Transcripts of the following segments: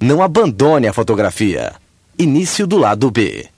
Não abandone a fotografia. Início do lado B.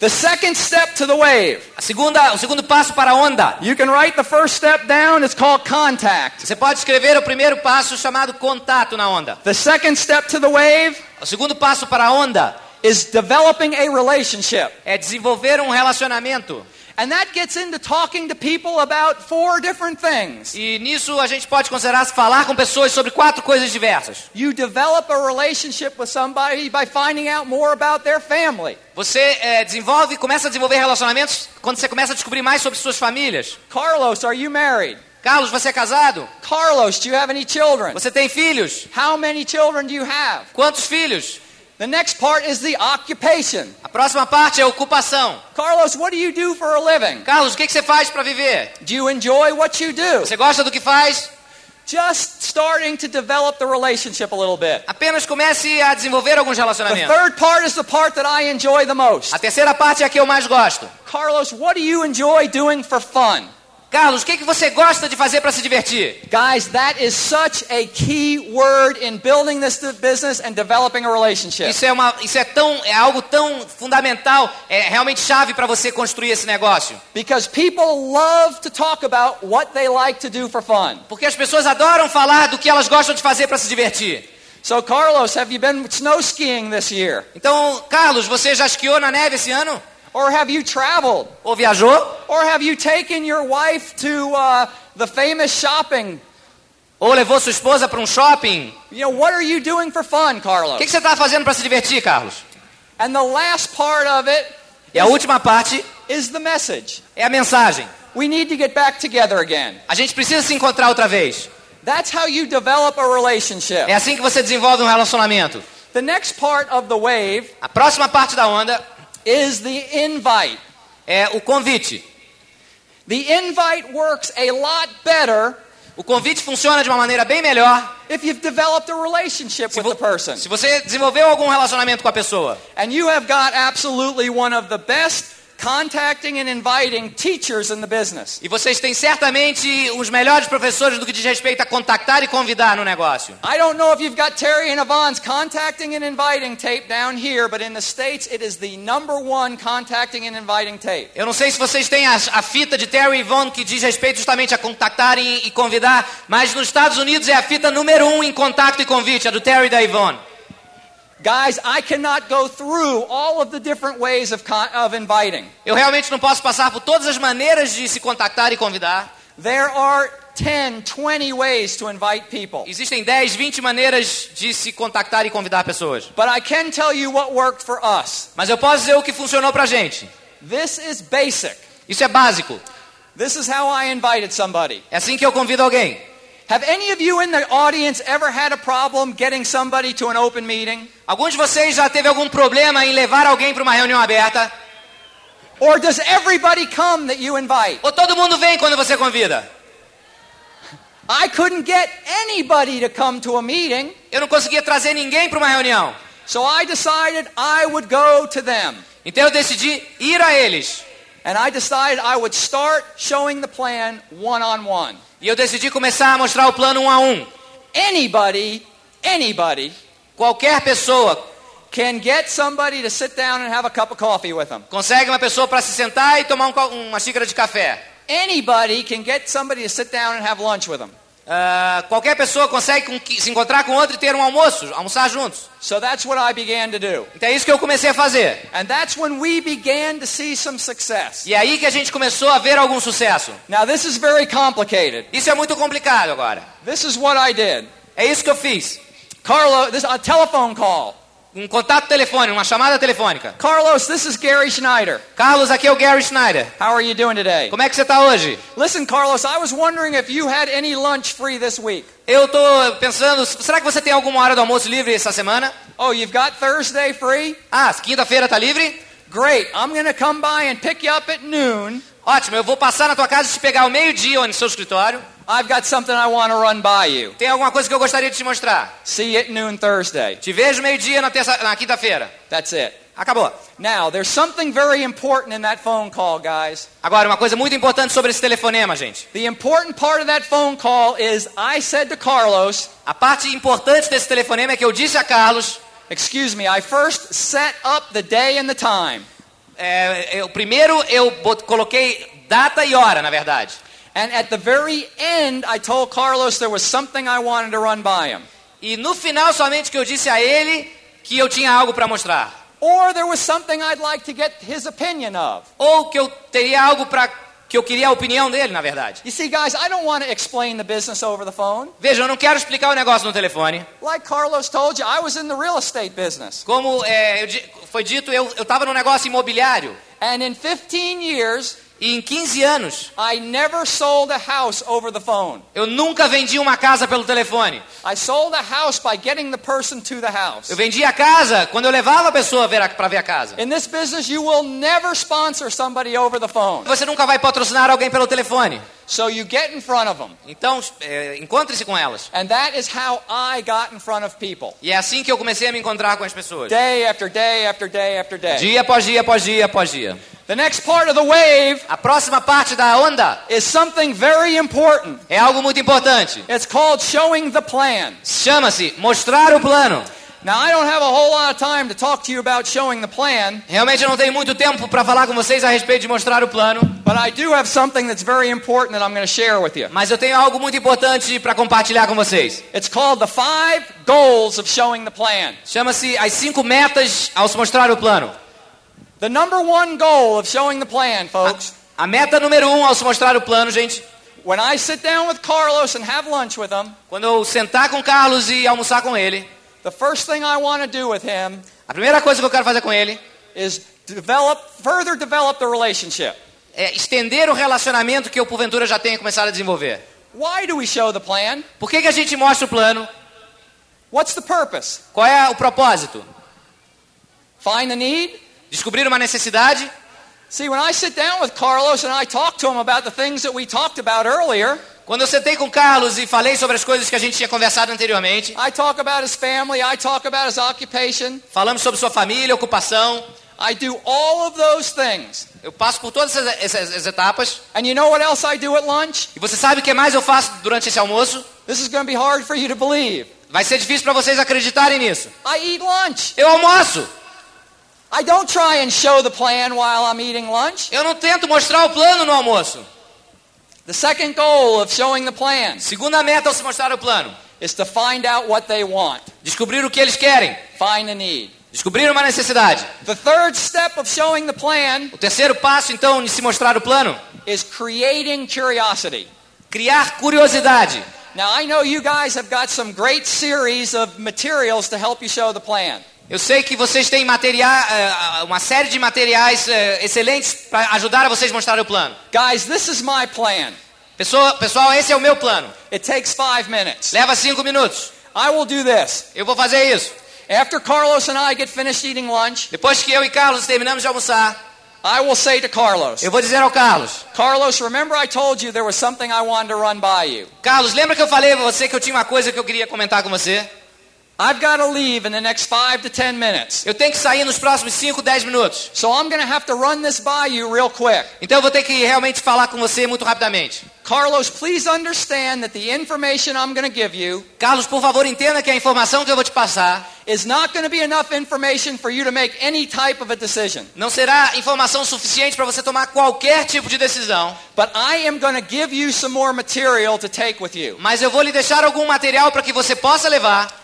The second step to the wave. A segunda, o segundo passo para a onda. You can write the first step down. It's called contact. Você pode escrever o primeiro passo chamado contato na onda. The second step to the wave O segundo passo para a onda is developing a relationship. é desenvolver um relacionamento. And that gets into talking to people about four different things. E nisso a gente pode considerar falar com pessoas sobre quatro coisas diversas. You develop a relationship with somebody by finding out more about their family. Você é, desenvolve, começa a desenvolver relacionamentos quando você começa a descobrir mais sobre suas famílias. Carlos, are you married? Carlos, você é casado? Carlos, do you have any children? Você tem filhos? How many children do you have? Quantos filhos? The next part is the occupation. A próxima parte é ocupação. Carlos, what do you do for a living? Carlos, o que, que você faz para viver? Do you enjoy what you do? Você gosta do que faz? Just starting to develop the relationship a little bit. Apenas comece a desenvolver alguns The relacionamentos. third part is the part that I enjoy the most. A terceira parte é a que eu mais gosto. Carlos, what do you enjoy doing for fun? Carlos, o que, que você gosta de fazer para se divertir? Guys, that is such a key word in building this business and developing a relationship. Isso é, uma, isso é, tão, é algo tão fundamental, é realmente chave para você construir esse negócio. Because people love to talk about what they like to do for fun. Porque as pessoas adoram falar do que elas gostam de fazer para se divertir. So, Carlos, have you been snow skiing this year? Então, Carlos, você já esquiou na neve esse ano? Or have you traveled? Ou viajou? Or have you taken your wife to uh, the famous shopping? Ou levou sua esposa para um shopping? You know, what are you doing for fun, O Carlos? que, que você está fazendo para se divertir, Carlos? And the last part of it E a última parte is the message. é a mensagem. We need to get back together again. A gente precisa se encontrar outra vez. That's how you develop a relationship. É assim que você desenvolve um relacionamento. The next part of the wave A próxima parte da onda is the invite. é o convite. The invite works a lot better O convite funciona de uma maneira bem melhor if you've developed a relationship se, with the person. se você desenvolveu algum relacionamento com a pessoa. And you have got absolutely one of the best contacting and inviting teachers in the business. E vocês têm certamente os melhores professores do que diz respeito a contactar e convidar no negócio. I don't know if you've got Terry and Yvonne's contacting and inviting tape down here, but in the States it is the number one contacting and inviting tape. Eu não sei se vocês têm a, a fita de Terry e Yvonne que diz respeito justamente a contactar e, e convidar, mas nos Estados Unidos é a fita número um em contato e convite, a do Terry e da Yvonne. Guys, I cannot go through all of the different ways of, of inviting. Eu realmente não posso passar por todas as maneiras de se contactar e convidar. There are 10, 20 ways to invite people. Existem 10, 20 maneiras de se contactar e convidar pessoas. But I can tell you what worked for us. Mas eu posso dizer o que funcionou pra gente. This is basic. Isso é básico. This is how I invited somebody. É assim que eu convido alguém. Have any of you in the audience ever had a problem getting somebody to an open meeting? Alguns de vocês já teve algum problema em levar alguém para uma reunião aberta? Or does everybody come that you invite? Ou todo mundo vem quando você convida? I couldn't get anybody to come to a meeting, Eu não conseguia trazer ninguém para uma reunião. so I decided I would go to them. Então eu decidi ir a eles. And I decided I would start showing the plan one on one. E eu decidi começar a mostrar o plano um a um. Anybody, anybody Qualquer pessoa can get somebody to sit down and have a cup of coffee with them. consegue uma pessoa para se sentar e tomar um uma xícara de café. Anybody can get somebody to sit down and have lunch with them. Ah, qualquer pessoa consegue se encontrar com outro e ter um almoço, almoçar juntos. So that's what I began to do. Então é isso que eu comecei a fazer. And that's when we began to see some success. E é aí que a gente começou a ver algum sucesso. Now, this is very complicated. Isso é muito complicado agora. This is what I did. É isso que eu fiz. Carlo, this a telephone call. Um contato telefônico, uma chamada telefônica. Carlos, this is Gary Schneider. Carlos, aqui é o Gary Schneider. How are you doing today? Como é que você está hoje? Listen, Carlos, I was wondering if you had any lunch free this week. Eu tô pensando, será que você tem alguma hora do almoço livre essa semana? Oh, you've got Thursday free? Ah, quinta-feira tá livre? Great. I'm going to come by and pick you up at noon. Ótimo, eu vou passar na tua casa e te pegar ao meio-dia no seu escritório. I've got something I want to run by you. Tem alguma coisa que eu gostaria de te mostrar. See you at noon Thursday. Te vejo meio-dia na, terça- na quinta-feira. That's it. Acabou. Now, there's something very important in that phone call, guys. Agora, uma coisa muito importante sobre esse telefonema, gente. The important part of that phone call is I said to Carlos, A parte importante desse telefonema é que eu disse a Carlos, excuse me, I first set up the day and the time. é, eu, primeiro eu coloquei data e hora, na verdade. And at the very end, I told Carlos there was something I wanted to run by him. E no final somente que eu disse a ele que eu tinha algo para mostrar. Or there was something I'd like to get his opinion of. Ou que eu teria algo para que eu queria a opinião dele, na verdade. You see, guys, I don't want to explain the business over the phone. Veja, eu não quero explicar o negócio no telefone. Like Carlos told you, I was in the real estate business. Como é, eu foi dito, eu estava num negócio imobiliário. And in 15 years, E em 15 anos, I never sold a house over the phone. eu nunca vendi uma casa pelo telefone. I sold a house by getting the person to the house. Eu vendia a casa quando eu levava a pessoa para ver a casa. In this business, you will never sponsor somebody over the phone. Você nunca vai patrocinar alguém pelo telefone. So you get in front of them. Então, é, encontre-se com elas. And that is how I got in front of people. E é assim que eu comecei a me encontrar com as pessoas. Day after day after day after day. Dia após dia, após dia, após dia. The next part of the wave A próxima parte da onda is something very important. é algo muito importante. It's called showing the plan. Chama-se mostrar o plano. Now, I don't have a whole lot of time to talk to you about showing the plan, Realmente eu não tenho muito tempo para falar com vocês a respeito de mostrar o plano, but I do have something that's very important that I'm going to share with you. mas eu tenho algo muito importante para compartilhar com vocês. It's called the five goals of showing the plan. Chama-se as cinco metas ao se mostrar o plano. The number one goal of showing the plan, folks, A meta número um ao se mostrar o plano, gente, when I sit down with Carlos and have lunch with him, quando eu sentar com Carlos e almoçar com ele, the first thing I want to do with him a primeira coisa que eu quero fazer com ele is develop, further develop the relationship. é estender o relacionamento que eu porventura já tenha começado a desenvolver. Why do we show the plan? Por que, que a gente mostra o plano? What's the purpose? Qual é o propósito? Find the need? Descobrir uma necessidade? See, when I sit down with Carlos and I talk to him about the things that we talked about earlier, Quando eu sentei com o Carlos e falei sobre as coisas que a gente tinha conversado anteriormente, I talk about his family, I talk about his occupation, falamos sobre sua família, ocupação, I do all of those things. eu passo por todas essas, essas- essas etapas. And you know what else I do at lunch? E você sabe o que mais eu faço durante esse almoço? This is going to be hard for you to believe. Vai ser difícil para vocês acreditarem nisso. I eat lunch. Eu almoço. I don't try and show the plan while I'm eating lunch. Eu não tento mostrar o plano no almoço. The second goal of showing the plan Segunda meta ao se mostrar o plano: is to find out what they want, descobrir o que eles querem, find a need. descobrir uma necessidade. The third step of showing the plan O terceiro passo, então, de se mostrar o plano: is creating curiosity. criar curiosidade. Now, I know you guys have got some great series of materials to help you show the plan. Eu sei que vocês têm material, eh, uma série de materiais eh, excelentes para ajudar a vocês a mostrar o plano. Guys, this is my plan. Pessoa, pessoal, esse é o meu plano. It takes five minutes. Leva cinco minutos. I will do this. Eu vou fazer isso. After Carlos and I get finished eating lunch, Depois que eu e Carlos terminamos de almoçar, I will say to Carlos, eu vou dizer ao Carlos: Carlos, remember I told you there was something I wanted to run by you. Carlos, lembra que eu falei a você que eu tinha uma coisa que eu queria comentar com você? I've got to leave in the next five to ten minutes. Eu tenho que sair nos próximos 5, 10 minutos. So I'm going to have to run this by you real quick. Então eu vou ter que realmente falar com você muito rapidamente. Carlos, please understand that the information I'm going to give you Carlos, por favor, entenda que a informação que eu vou te passar is not going to be enough information for you to make any type of a decision. não será informação suficiente para você tomar qualquer tipo de decisão, But I am going to give you some more material to take with you. mas eu vou lhe deixar algum material para que você possa levar.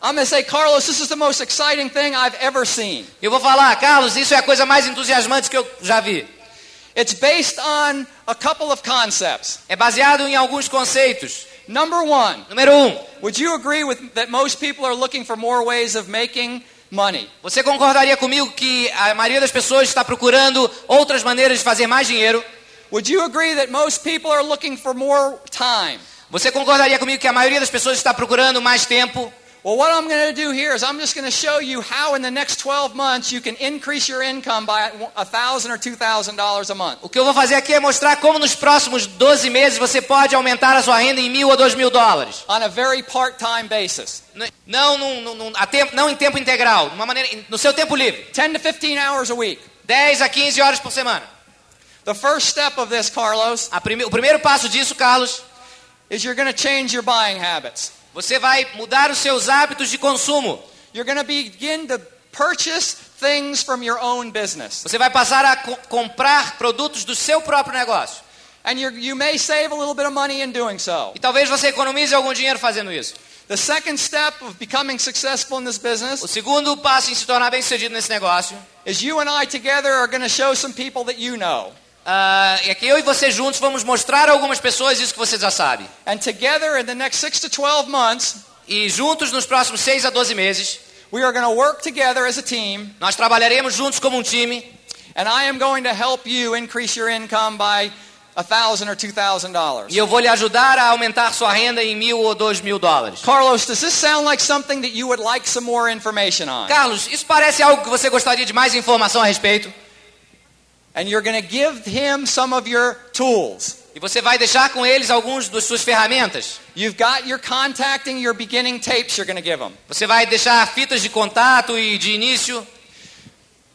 I'm going to say, Carlos, this is the most exciting thing I've ever seen. Eu vou falar, Carlos, isso é a coisa mais entusiasmante que eu já vi. It's based on a couple of concepts. É baseado em alguns conceitos. Number one, Número um, would you agree with that most people are looking for more ways of making money? você concordaria comigo que a maioria das pessoas está procurando outras maneiras de fazer mais dinheiro? Would you agree that most people are looking for more time? Você concordaria comigo que a maioria das pessoas está procurando mais tempo? Well, what I'm going to do here is I'm just going to show you how in the next 12 months you can increase your income by $1,000 or $2,000 a month. O que eu vou fazer aqui é mostrar como nos próximos 12 meses você pode aumentar a sua renda em mil ou dois mil dólares. on a very part-time basis. Não, num- num- a tempo, não em tempo integral, uma maneira, no seu tempo livre. 10 to 15 hours a week. 10 a 15 horas por semana. The first step of this, Carlos, prime- o primeiro passo disso, Carlos, is you're going to change your buying habits. Você vai mudar os seus hábitos de consumo. You're going to begin to purchase things from your own business. Você vai passar a co- comprar produtos do seu próprio negócio. And you may save a little bit of money in doing so. E talvez você economize algum dinheiro fazendo isso. The second step of becoming successful in this business O segundo passo em se tornar bem sucedido nesse negócio is you and I together are going to show some people that you know. Ah, é que eu e você juntos vamos mostrar a algumas pessoas isso que você já sabe. And together in the next 6 to 12 months, E juntos nos próximos 6 a 12 meses, we are going to work together as a team nós trabalharemos juntos como um time And I am going to help you increase your income by $1,000 or $2,000. e eu vou lhe ajudar a aumentar sua renda em mil ou dois mil dólares. Carlos, does this sound like something that you would like some more information on? Carlos, isso parece algo que você gostaria de mais informação a respeito? And you're going to give him some of your tools. E você vai deixar com eles alguns das suas ferramentas. You've got your contacting, your beginning tapes you're going to give him. Você vai deixar fitas de contato e de início.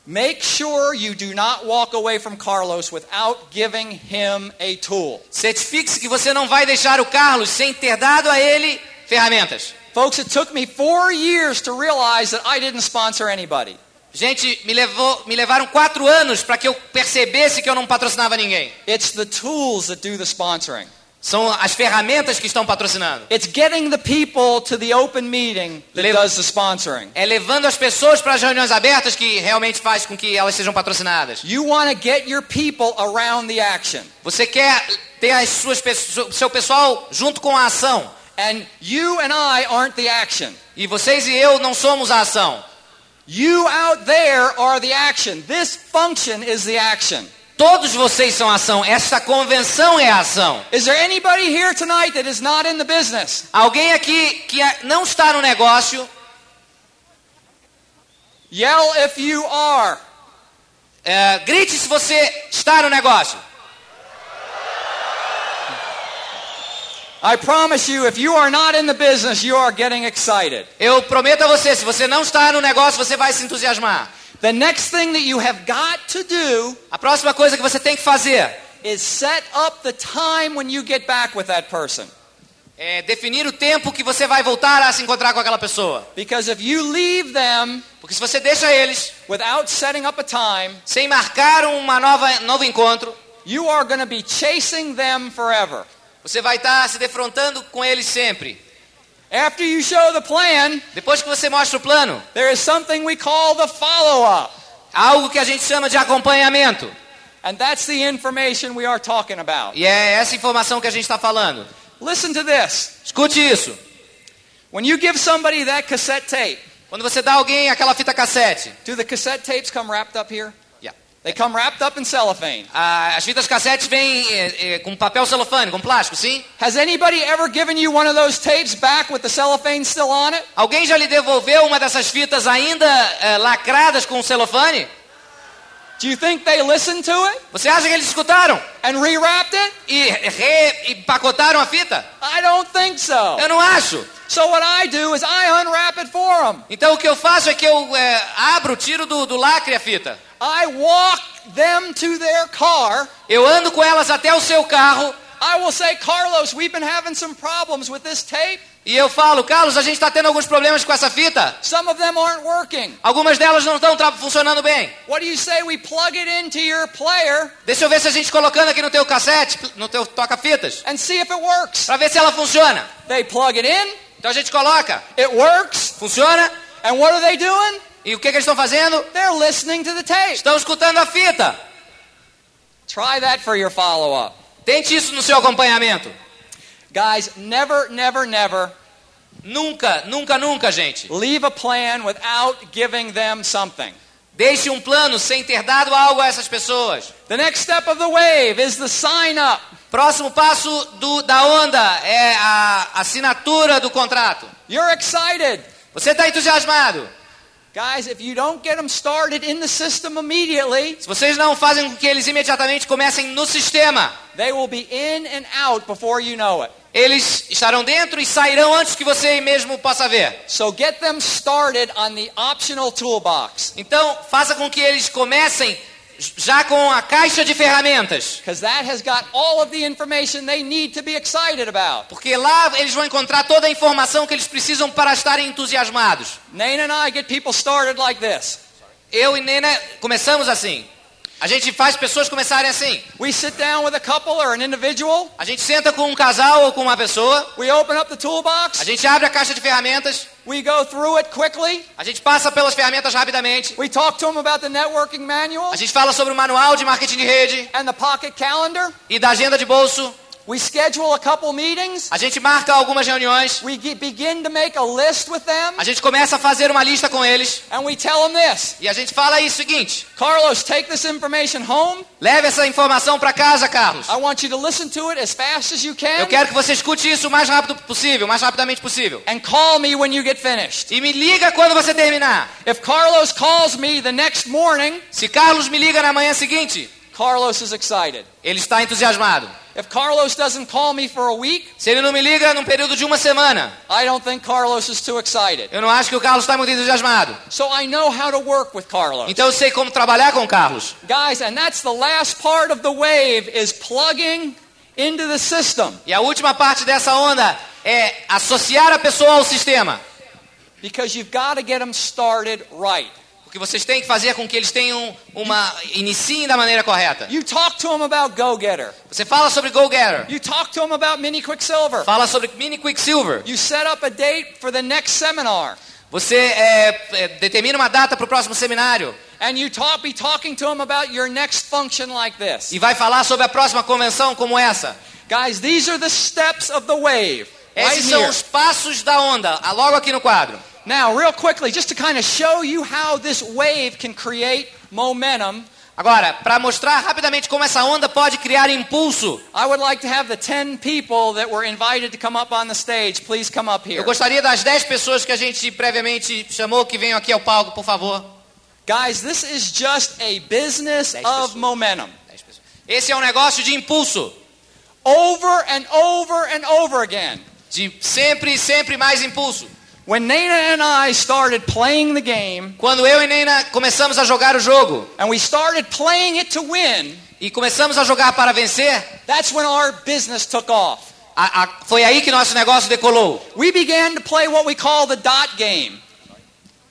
Make sure you do not walk away from Carlos without giving him a tool. Certifique-se que você não vai deixar o Carlos sem ter dado a ele ferramentas. Folks, it took me four years to realize that I didn't sponsor anybody. Gente, me, levou, me levaram quatro anos para que eu percebesse que eu não patrocinava ninguém. It's the tools that do the sponsoring. São as ferramentas que estão patrocinando. It's getting the people to the open meeting that Lev- does the sponsoring. É levando as pessoas para as reuniões abertas que realmente faz com que elas sejam patrocinadas. You want to get your people around the action. Você quer ter as suas seu pessoal junto com a ação. And you and I aren't the action. E vocês e eu não somos a ação. You out there are the action. This function is the action. Todos vocês são ação. Esta convenção é ação. Is there anybody here tonight that is not in the business? Alguém aqui que não está no negócio, Yell if you are. é, grite se você está no negócio. I promise you, if you are not in the business, you are getting excited. Eu prometo a você, se você não está no negócio, você vai se entusiasmar. The next thing that you have got to do A próxima coisa que você tem que fazer is set up the time when you get back with that person. é definir o tempo que você vai voltar a se encontrar com aquela pessoa. Because if you leave them Porque se você deixa eles without setting up a time, sem marcar uma nova novo encontro, you are going to be chasing them forever. Você vai estar se defrontando com eles sempre. After you show the plan, Depois que você mostra o plano, there is something we call the follow up. há algo que a gente chama de acompanhamento. And that's the information we are talking about. E é essa informação que a gente está falando. Listen to this. Escute isso. When you give somebody that cassette tape, Quando você dá alguém aquela fita cassete, do the cassette tapes come wrapped up here? They come wrapped up in cellophane. a- as fitas cassete vêm é, é, com papel celofane, com plástico, sim? Has anybody ever given you one of those tapes back with the cellophane still on it? Alguém já lhe devolveu uma dessas fitas ainda é, lacradas com celofane? Do you think they listened to it Você acha que eles escutaram and rewrapped it? e reempacotaram a fita? I don't think so. Eu não acho. So what I do is I unwrap it for them. Então o que eu faço é que eu é, abro, tiro do, do lacre a fita. I walk them to their car. Eu ando com elas até o seu carro I will say, Carlos, we've been having some problems with this tape. e eu falo, Carlos, a gente está tendo alguns problemas com essa fita. Some of them aren't working. Algumas delas não estão funcionando bem. What do you say we plug it into your player Deixa eu ver se a gente colocando aqui no teu cassete, no teu toca-fitas, and see if it works? para ver se ela funciona. They plug it in, Então a gente coloca, it works, funciona, and what are they doing? e o que, que eles estão fazendo? They're listening to the tape. Estão escutando a fita. Try that for your follow up. Tente isso no seu acompanhamento. Guys, never, never, never Nunca, nunca, nunca, gente. leave a plan without giving them something. Deixe um plano sem ter dado algo a essas pessoas. The next step of the wave is the sign up. Próximo passo do- da onda é a assinatura do contrato. You're excited. Você está entusiasmado? Guys, if you don't get them started in the system immediately, Se vocês não fazem com que eles imediatamente comecem no sistema, they will be in and out before you know it. eles estarão dentro e sairão antes que você mesmo possa ver. So get them started on the optional toolbox Então, faça com que eles comecem já com a caixa de ferramentas. Porque lá eles vão encontrar toda a informação que eles precisam para estarem entusiasmados. Nana and I get people started like this. Eu e Nena começamos assim. A gente faz pessoas começarem assim. We sit down with a couple or an individual, A gente senta com um casal ou com uma pessoa. we open up the A toolbox, gente abre a caixa de ferramentas. we go through it quickly, A gente passa pelas ferramentas rapidamente. we talk to them about the networking manual A gente fala sobre o manual de marketing de rede and the pocket calendar. e da agenda de bolso. We schedule a couple meetings. A gente marca algumas reuniões. We begin to make a list with them, A gente começa a fazer uma lista com eles. and we tell them this E a gente fala aí o seguinte: Carlos, take this information home. leve essa informação para casa, Carlos. I want you to listen to it as fast as you Eu can, quero que você escute isso o mais rápido possível, mais rapidamente possível. and call me when you get finished. E me liga quando você terminar. If Carlos calls me the next morning, Se Carlos me liga na manhã seguinte, Carlos is excited. ele está entusiasmado. If Carlos doesn't call me for a week, Se ele não me liga num período de uma semana, I don't think Carlos is too excited. eu não acho que o Carlos está muito entusiasmado. So I know how to work with Carlos. Então eu sei como trabalhar com o Carlos. Guys, and that's the last part of the wave is plugging into the system. E a última parte dessa onda é associar a pessoa ao sistema. Because you've got to get them started right. Que vocês têm que fazer com que eles tenham uma iniciem da maneira correta. You talk to them about Go Getter. Você fala sobre Go Getter, You talk to them about Mini Quicksilver. fala sobre Mini Quicksilver. You set up a date for the next seminar. Você é, é, determina uma data para o próximo seminário And you talk, be talking to them about your next function like this. e vai falar sobre a próxima convenção como essa. Guys, these are the steps of the wave. Right Esses são here. os passos da onda, logo aqui no quadro. Now, real quickly, just to kind of show you how this wave can create momentum, Agora, para mostrar rapidamente como essa onda pode criar impulso, I would like to have the 10 people that were invited to come up on the stage, please come up eu here. gostaria das 10 pessoas que a gente previamente chamou que venham aqui ao palco, por favor. Guys, this is just a business of momentum. 10 pessoas. Esse é um negócio de impulso, Over and over and over again. de sempre e sempre mais impulso. When Nana and I started playing the game, Quando eu e Nena começamos a jogar o jogo and we started playing it to win, e começamos a jogar para vencer, that's when our business took off. a- a- foi aí que nosso negócio decolou. We began to play what we call the dot game.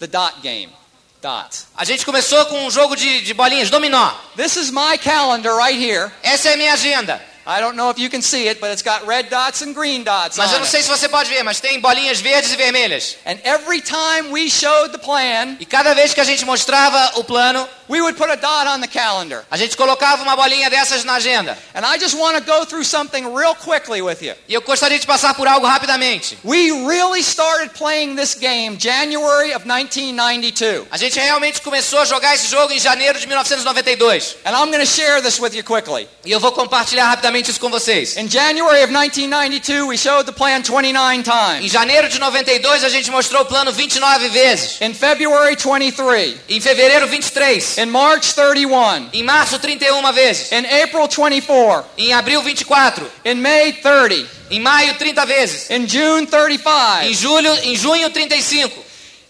The dot game. Dots. A gente começou com um jogo de, de bolinhas, dominó. This is my calendar right here. Essa é a minha agenda. I don't know if you can see it, but it's got red dots and green dots Mas eu não sei se você pode ver, mas tem bolinhas verdes e vermelhas. And every time we showed the plan, E cada vez que a gente mostrava o plano, we would put a dot on the calendar. a gente colocava uma bolinha dessas na agenda. And I just want to go through something real quickly with you. E eu gostaria de passar por algo rapidamente. We really started playing this game January of 1992. A gente realmente começou a jogar esse jogo em janeiro de 1992. And I'm going to share this with you quickly. E eu vou compartilhar rapidamente isso com vocês. In January of 1992, we showed the plan 29 Em times. janeiro de 92 a gente mostrou o plano 29 vezes. In February, 23. Em fevereiro 23. In March, 31. Em março 31 vezes. In April, 24. Em abril 24. In May, 30. Em maio 30 vezes. In June, Em 35. julho, em junho 35.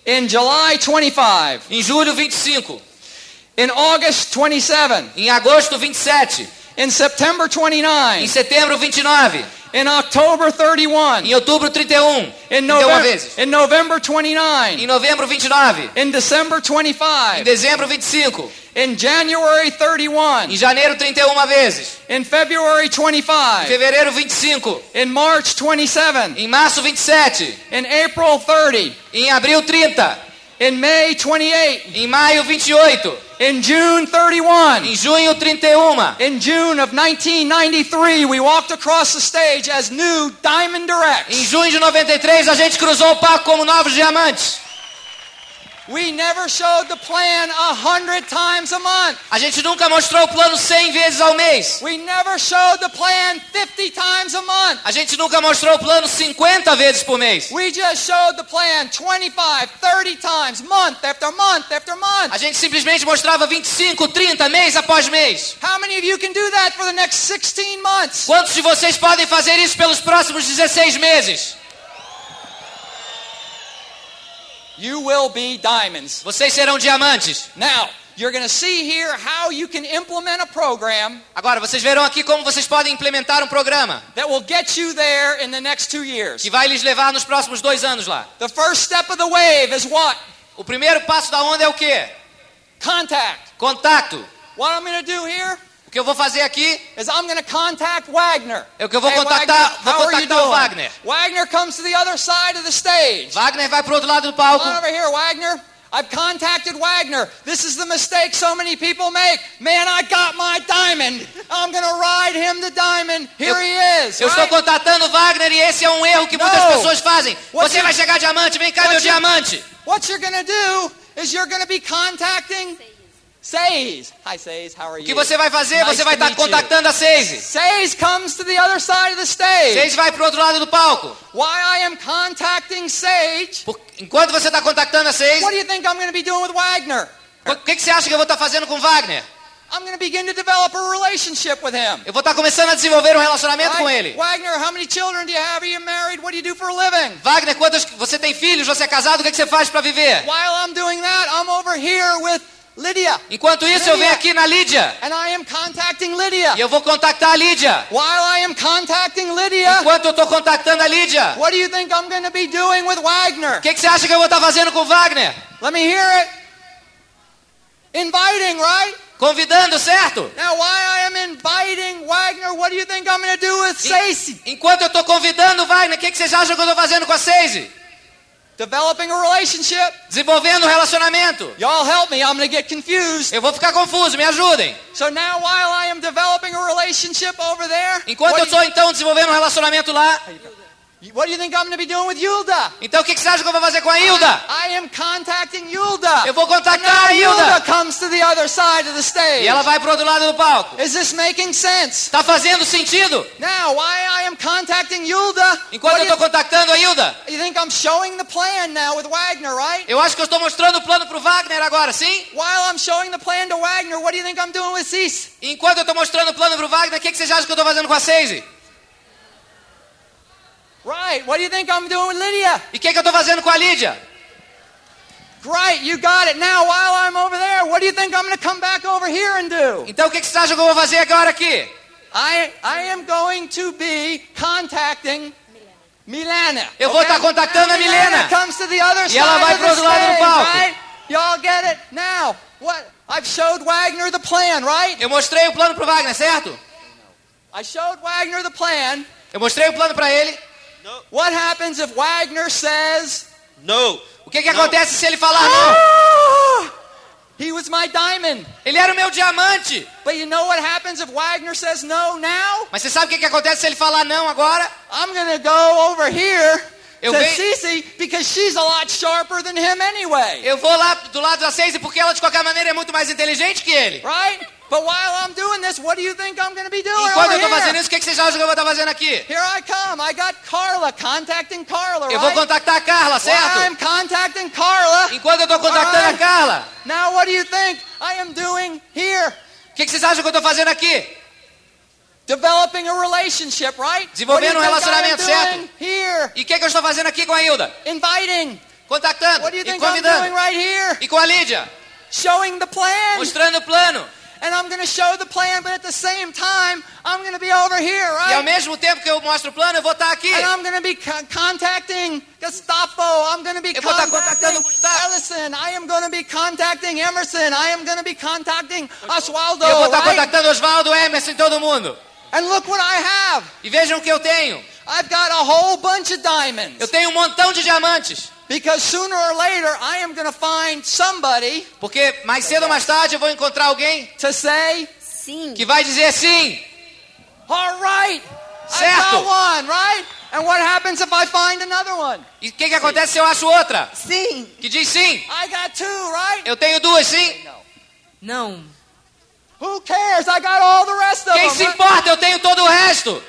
In July, 25. Em julho 25. In August, 27. Em agosto 27. In September, Em 29. setembro 29. In October, 31. Em outubro 31. In, 31 November, vezes. in November, Em 29. novembro 29. In December, Em 25. dezembro 25. In January, Em 31. janeiro 31 vezes. In February, Em 25. fevereiro 25. In March, 27. Em março 27. In April, 30. Em abril 30. In May, 28. Em maio 28. In June, 31. Em junho 31. In June of 1993, we walked across the stage as new Diamond Em Directs. junho de 93 a gente cruzou o palco como novos diamantes. We never showed the plan a hundred times a month. A gente nunca mostrou o plano 100 vezes ao mês. We never showed the plan 50 times a month. A gente nunca mostrou o plano 50 vezes por mês. We just showed the plan 25, 30 times, month after month after month. A gente simplesmente mostrava 25, 30 mês após mês. How many of you can do that for the next 16 months? Quantos de vocês podem fazer isso pelos próximos 16 meses? You will be diamonds. Vocês serão diamantes. Now, you're going to see here how you can implement a program Agora, vocês verão aqui como vocês podem implementar um programa that will get you there in the next two years. que vai lhes levar nos próximos dois anos lá. The first step of the wave is what? O primeiro passo da onda é o quê? Contact. Contato. What I'm going to do here que eu vou fazer aqui is I'm going to contact Wagner. É o que eu vou Hey, contactar- Wagner, vou contactar o? Wagner. Wagner comes to the other side of the stage. Wagner vai pro outro lado do palco. Come on over here, Wagner. I've contacted Wagner. This is the mistake so many people make. Man, I got my diamond. I'm going to ride him to diamond. Here Eu- he is. Eu estou right? contatando o Wagner e esse é um erro que muitas Não. pessoas fazem. What Você you- vai chegar diamante, vem cá meu you- diamante. What you're going to do is you're going to be contacting Says. Hi, Says. How are you? O que você vai fazer? Nice Você vai to estar meet you. contactando a Seise. Says comes to the other side of the stage. Seise vai pro outro lado do palco. Why I am contacting Sage? Por- Enquanto você está contactando a Seise, What do you think I'm going to be doing with Wagner? o que, que você acha que eu vou estar fazendo com o Wagner? I'm going to begin to develop a relationship with him. Eu vou estar começando a desenvolver um relacionamento com Right? ele. Wagner, how many children do you have? Are you married? What do you do for a living? Wagner, quantos você tem filhos? Você é casado? O que, que você faz para viver? While I'm doing that, I'm over here with Lydia. Enquanto isso, eu venho aqui na Lídia And I am contacting Lydia. e eu vou contactar a Lídia. While I am contacting Lydia, Enquanto eu estou contactando a Lídia, what do you think I'm going to be doing with Wagner? o que, que você acha que eu vou estar fazendo com o Wagner? Let me hear it. Inviting, right? Convidando, certo? Now, while I am inviting Wagner, what do you think I'm going to do with Stacy? Enquanto eu estou convidando Wagner, o que, que vocês acham que eu estou fazendo com a Seise? Developing a relationship. Desenvolvendo um relacionamento. Y'all help me. I'm to get confused. Eu vou ficar confuso, me ajudem. So now, while I am developing a relationship over there, Enquanto eu estou então desenvolvendo um relacionamento lá, what do you think I'm going to be doing with Yulda? então o que, que você acha que eu vou fazer com a Hilda? I am contacting Yulda. Eu vou contactar a Hilda. Yulda comes to the other side of the stage. E ela vai pro outro lado do palco. Is this making sense? Tá fazendo sentido? Now, while I am contacting Yulda, Enquanto eu estou contactando a Hilda, you, think I'm showing the plan now with Wagner, right? eu acho que eu estou mostrando o plano pro Wagner agora, sim? While I'm showing the plan to Wagner, what do you think I'm doing with Cease? Enquanto eu estou mostrando o plano pro Wagner, o que, que vocês acham que eu estou fazendo com a Seise? Right. What do you think I'm doing with Lydia? E o que, que eu estou fazendo com a Lídia? Great, you got it. Now, while I'm over there, what do you think I'm going to come back over here and do? Então o que, que vocês acham que eu vou fazer agora aqui? I, I am going to be contacting Milena. Eu vou estar contactando a Milena. comes to the other E ela side vai pro outro lado do palco. right? Y'all get it? Now, what? I've showed Wagner the plan, right? Eu mostrei o plano pro Wagner, certo? I showed Wagner the plan. Eu mostrei o plano para ele. What happens if Wagner says, No. O que, que acontece se ele falar não? ah, he was my diamond. Ele era o meu diamante. But you know what happens if Wagner says no now? Mas você sabe o que, que acontece se ele falar não agora? I'm to go over here Eu venho- Cece because she's a lot sharper than him anyway. Eu vou lá do lado da Seise porque ela de qualquer maneira é muito mais inteligente que ele. Right? But while I'm doing this, what do you think I'm going to be doing Enquanto eu estou fazendo here? isso, o que, que vocês acham que eu vou estar fazendo aqui? Here I come. I got Carla contacting Carla, Eu vou right? contactar a Carla, While I'm certo? contacting Carla, Enquanto eu estou contactando a Alright. Carla, now what do you think I am doing here? o que, que vocês acham que eu estou fazendo aqui? Developing a relationship, right? Desenvolvendo um relacionamento, doing Here, E o que, que eu estou fazendo aqui com a Hilda? inviting. Contactando What do you e convidando. right here? E com a Lídia, Showing the plan. mostrando o plano. And I'm going to show the plan, but at the same time, I'm going to be over here, E ao right? mesmo tempo que eu mostro o plano, eu vou estar aqui. And I'm going to be co- contacting Gestapo. I'm going to be Eu contacting Gustavo. Ellison. I am going to be contacting Emerson. I am going to be contacting Oswaldo, Eu vou estar right? contactando Oswaldo, Emerson todo mundo. And look what I have. E vejam o que eu tenho. I've got a whole bunch of diamonds. Eu tenho um montão de diamantes. Because sooner or later, I am going to find somebody Porque mais cedo ou mais tarde eu vou encontrar alguém to say, Sim. que vai dizer sim. all right, I Certo. got one, right? And what happens if I find another one? E o que, que acontece se eu acho outra? Sim. Que diz sim. I got two, right? Eu tenho duas, sim. Não. Who cares? I got all the rest of Quem them. se right? importa? Eu tenho todo o resto.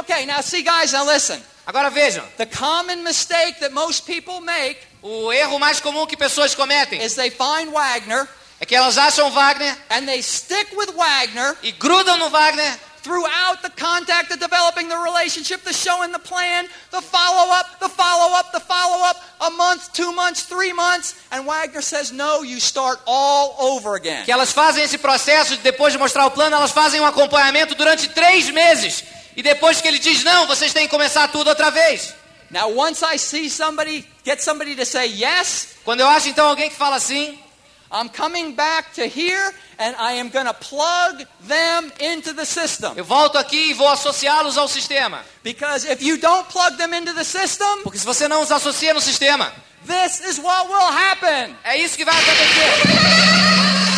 Okay, now see, guys, now listen. Agora vejam. The common mistake that most people make O erro mais comum que pessoas cometem is they find Wagner é que elas acham Wagner and they stick with Wagner e grudam no Wagner throughout the contact, the developing the relationship, the showing the plan, the follow up, the follow up, the follow up, a month, two months, three months, and Wagner says, no, you start all over again. que elas fazem esse processo, depois de mostrar o plano, elas fazem um acompanhamento durante três meses. E depois que ele diz não, vocês têm que começar tudo outra vez. Now, once I see somebody, get somebody to say yes, Quando eu acho então alguém que fala assim, I'm coming back to here and I am going to plug them into the system. eu volto aqui e vou associá-los ao sistema. Because if you don't plug them into the system, Porque se você não os associa no sistema, this is what will happen. é isso que vai acontecer.